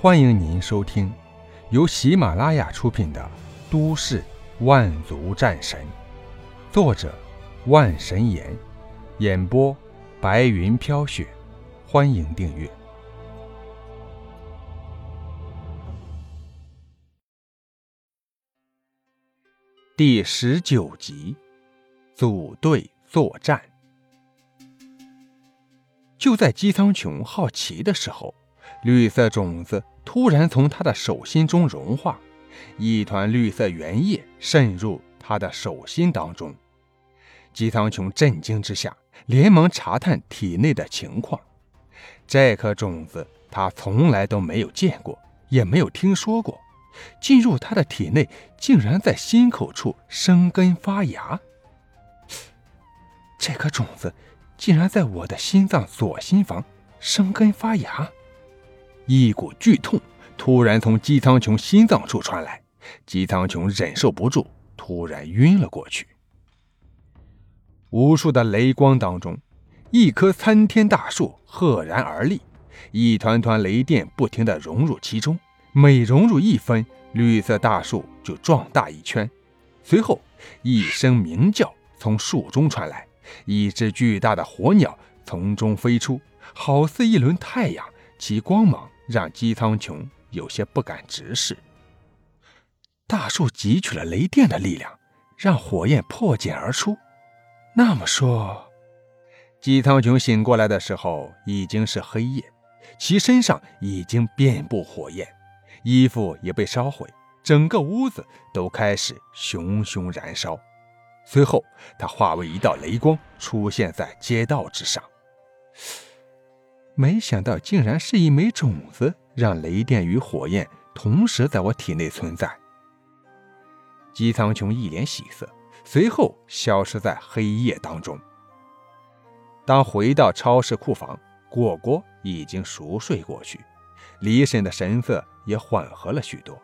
欢迎您收听由喜马拉雅出品的《都市万族战神》，作者万神岩，演播白云飘雪。欢迎订阅第十九集：组队作战。就在姬苍穹好奇的时候。绿色种子突然从他的手心中融化，一团绿色原液渗入他的手心当中。姬苍穹震惊之下，连忙查探体内的情况。这颗种子他从来都没有见过，也没有听说过。进入他的体内，竟然在心口处生根发芽。这颗种子竟然在我的心脏左心房生根发芽。一股剧痛突然从姬苍穹心脏处传来，姬苍穹忍受不住，突然晕了过去。无数的雷光当中，一棵参天大树赫然而立，一团团雷电不停地融入其中，每融入一分，绿色大树就壮大一圈。随后，一声鸣叫从树中传来，一只巨大的火鸟从中飞出，好似一轮太阳，其光芒。让姬苍穹有些不敢直视。大树汲取了雷电的力量，让火焰破茧而出。那么说，姬苍穹醒过来的时候已经是黑夜，其身上已经遍布火焰，衣服也被烧毁，整个屋子都开始熊熊燃烧。随后，他化为一道雷光，出现在街道之上。没想到，竟然是一枚种子，让雷电与火焰同时在我体内存在。姬苍穹一脸喜色，随后消失在黑夜当中。当回到超市库房，果果已经熟睡过去，李婶的神色也缓和了许多，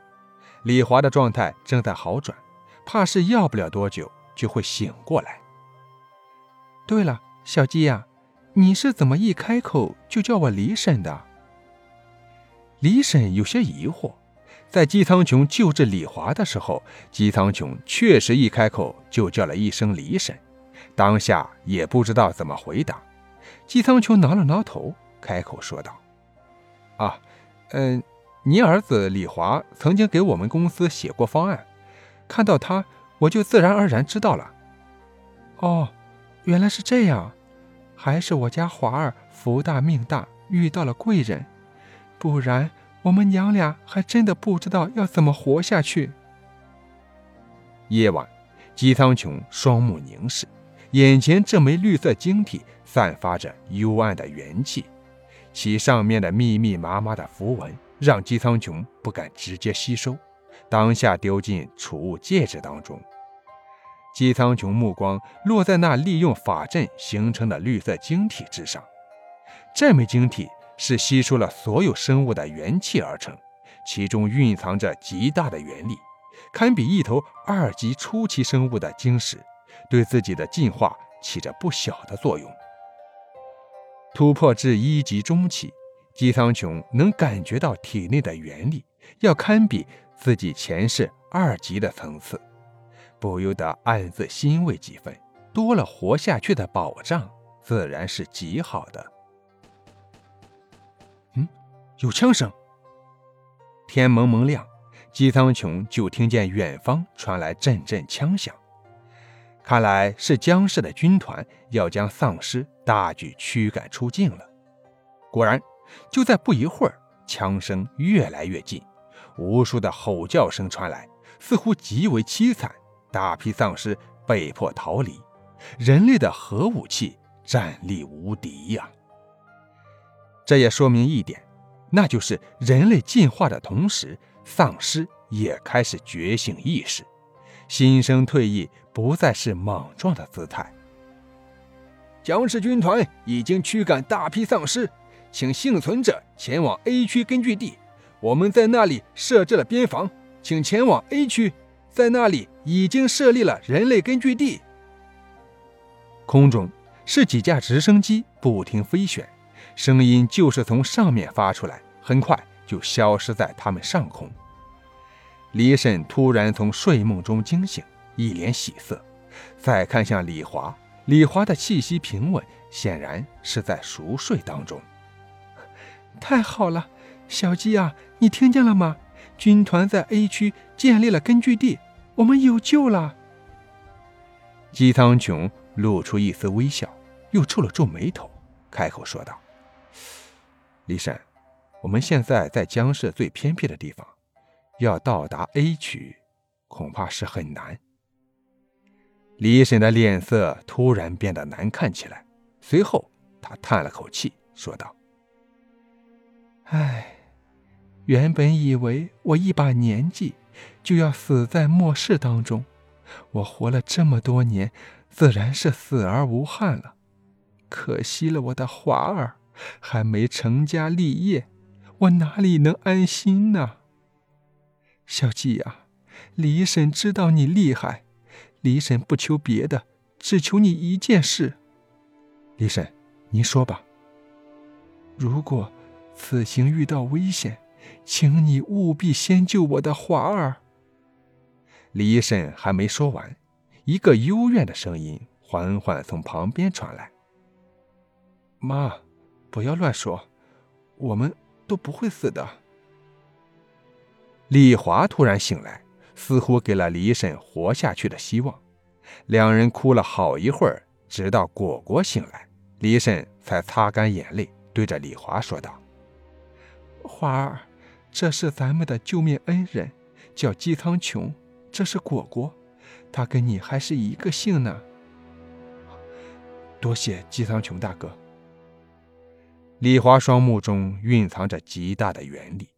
李华的状态正在好转，怕是要不了多久就会醒过来。对了，小鸡呀。你是怎么一开口就叫我李婶的？李婶有些疑惑，在姬苍穹救治李华的时候，姬苍穹确实一开口就叫了一声李婶，当下也不知道怎么回答。姬苍穹挠了挠头，开口说道：“啊，嗯，您儿子李华曾经给我们公司写过方案，看到他，我就自然而然知道了。哦，原来是这样。”还是我家华儿福大命大，遇到了贵人，不然我们娘俩还真的不知道要怎么活下去。夜晚，姬苍穹双目凝视，眼前这枚绿色晶体散发着幽暗的元气，其上面的密密麻麻的符文让姬苍穹不敢直接吸收，当下丢进储物戒指当中。姬苍穹目光落在那利用法阵形成的绿色晶体之上，这枚晶体是吸收了所有生物的元气而成，其中蕴藏着极大的元力，堪比一头二级初期生物的晶石，对自己的进化起着不小的作用。突破至一级中期，姬苍穹能感觉到体内的元力要堪比自己前世二级的层次。不由得暗自欣慰几分，多了活下去的保障，自然是极好的。嗯，有枪声。天蒙蒙亮，姬苍穹就听见远方传来阵阵枪响，看来是江氏的军团要将丧尸大举驱赶出境了。果然，就在不一会儿，枪声越来越近，无数的吼叫声传来，似乎极为凄惨。大批丧尸被迫逃离，人类的核武器战力无敌呀！这也说明一点，那就是人类进化的同时，丧尸也开始觉醒意识，新生退役不再是莽撞的姿态。僵尸军团已经驱赶大批丧尸，请幸存者前往 A 区根据地，我们在那里设置了边防，请前往 A 区。在那里已经设立了人类根据地。空中是几架直升机不停飞旋，声音就是从上面发出来，很快就消失在他们上空。李婶突然从睡梦中惊醒，一脸喜色，再看向李华，李华的气息平稳，显然是在熟睡当中。太好了，小鸡啊，你听见了吗？军团在 A 区建立了根据地，我们有救了。姬苍穹露出一丝微笑，又皱了皱眉头，开口说道：“李婶，我们现在在江市最偏僻的地方，要到达 A 区，恐怕是很难。”李婶的脸色突然变得难看起来，随后她叹了口气，说道：“唉。”原本以为我一把年纪就要死在末世当中，我活了这么多年，自然是死而无憾了。可惜了我的华儿，还没成家立业，我哪里能安心呢？小季呀，李婶知道你厉害，李婶不求别的，只求你一件事。李婶，您说吧。如果此行遇到危险，请你务必先救我的华儿。李婶还没说完，一个幽怨的声音缓缓从旁边传来：“妈，不要乱说，我们都不会死的。”李华突然醒来，似乎给了李婶活下去的希望。两人哭了好一会儿，直到果果醒来，李婶才擦干眼泪，对着李华说道：“华儿。”这是咱们的救命恩人，叫姬苍穹。这是果果，他跟你还是一个姓呢。多谢姬苍穹大哥。李华双目中蕴藏着极大的原力，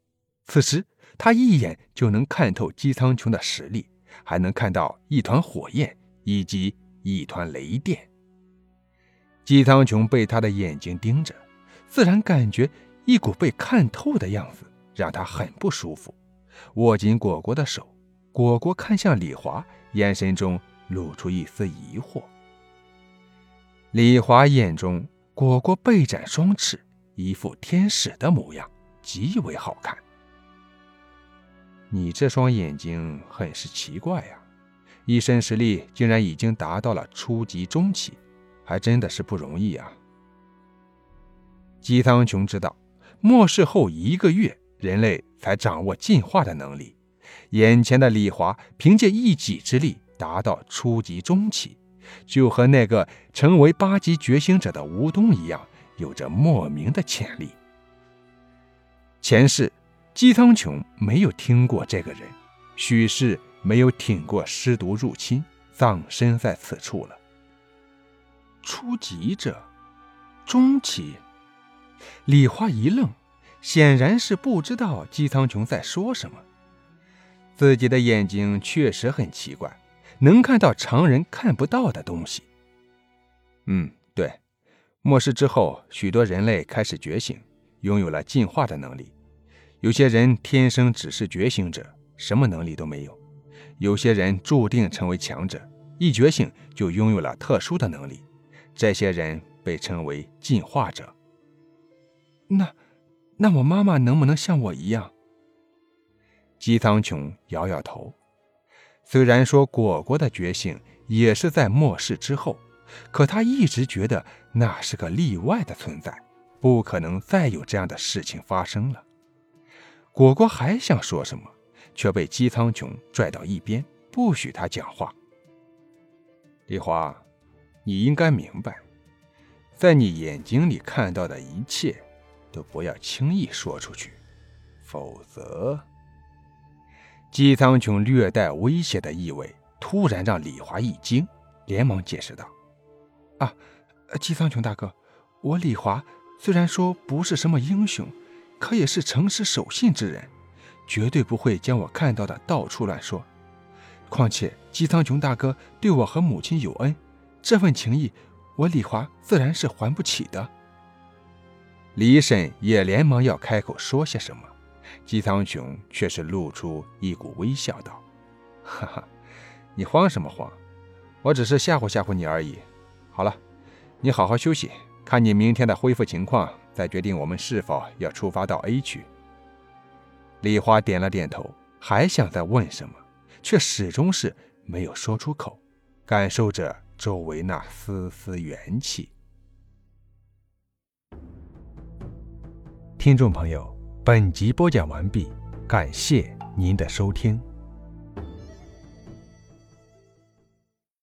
此时他一眼就能看透姬苍穹的实力，还能看到一团火焰以及一团雷电。姬苍穹被他的眼睛盯着，自然感觉一股被看透的样子。让他很不舒服，握紧果果的手。果果看向李华，眼神中露出一丝疑惑。李华眼中，果果背展双翅，一副天使的模样，极为好看。你这双眼睛很是奇怪呀，一身实力竟然已经达到了初级中期，还真的是不容易啊。姬苍穹知道，末世后一个月。人类才掌握进化的能力，眼前的李华凭借一己之力达到初级中期，就和那个成为八级觉醒者的吴东一样，有着莫名的潜力。前世，姬苍穹没有听过这个人，许是没有挺过尸毒入侵，葬身在此处了。初级者，中期，李华一愣。显然是不知道姬苍穹在说什么。自己的眼睛确实很奇怪，能看到常人看不到的东西。嗯，对，末世之后，许多人类开始觉醒，拥有了进化的能力。有些人天生只是觉醒者，什么能力都没有；有些人注定成为强者，一觉醒就拥有了特殊的能力。这些人被称为进化者。那。那我妈妈能不能像我一样？姬苍穹摇摇头。虽然说果果的觉醒也是在末世之后，可他一直觉得那是个例外的存在，不可能再有这样的事情发生了。果果还想说什么，却被姬苍穹拽到一边，不许他讲话。丽华，你应该明白，在你眼睛里看到的一切。都不要轻易说出去，否则。姬苍穹略带威胁的意味，突然让李华一惊，连忙解释道：“啊，姬苍穹大哥，我李华虽然说不是什么英雄，可也是诚实守信之人，绝对不会将我看到的到处乱说。况且姬苍穹大哥对我和母亲有恩，这份情谊，我李华自然是还不起的。”李婶也连忙要开口说些什么，姬苍穹却是露出一股微笑，道：“哈哈，你慌什么慌？我只是吓唬吓唬你而已。好了，你好好休息，看你明天的恢复情况，再决定我们是否要出发到 A 区。”李花点了点头，还想再问什么，却始终是没有说出口，感受着周围那丝丝元气。听众朋友。本集播讲完毕感谢您的收听。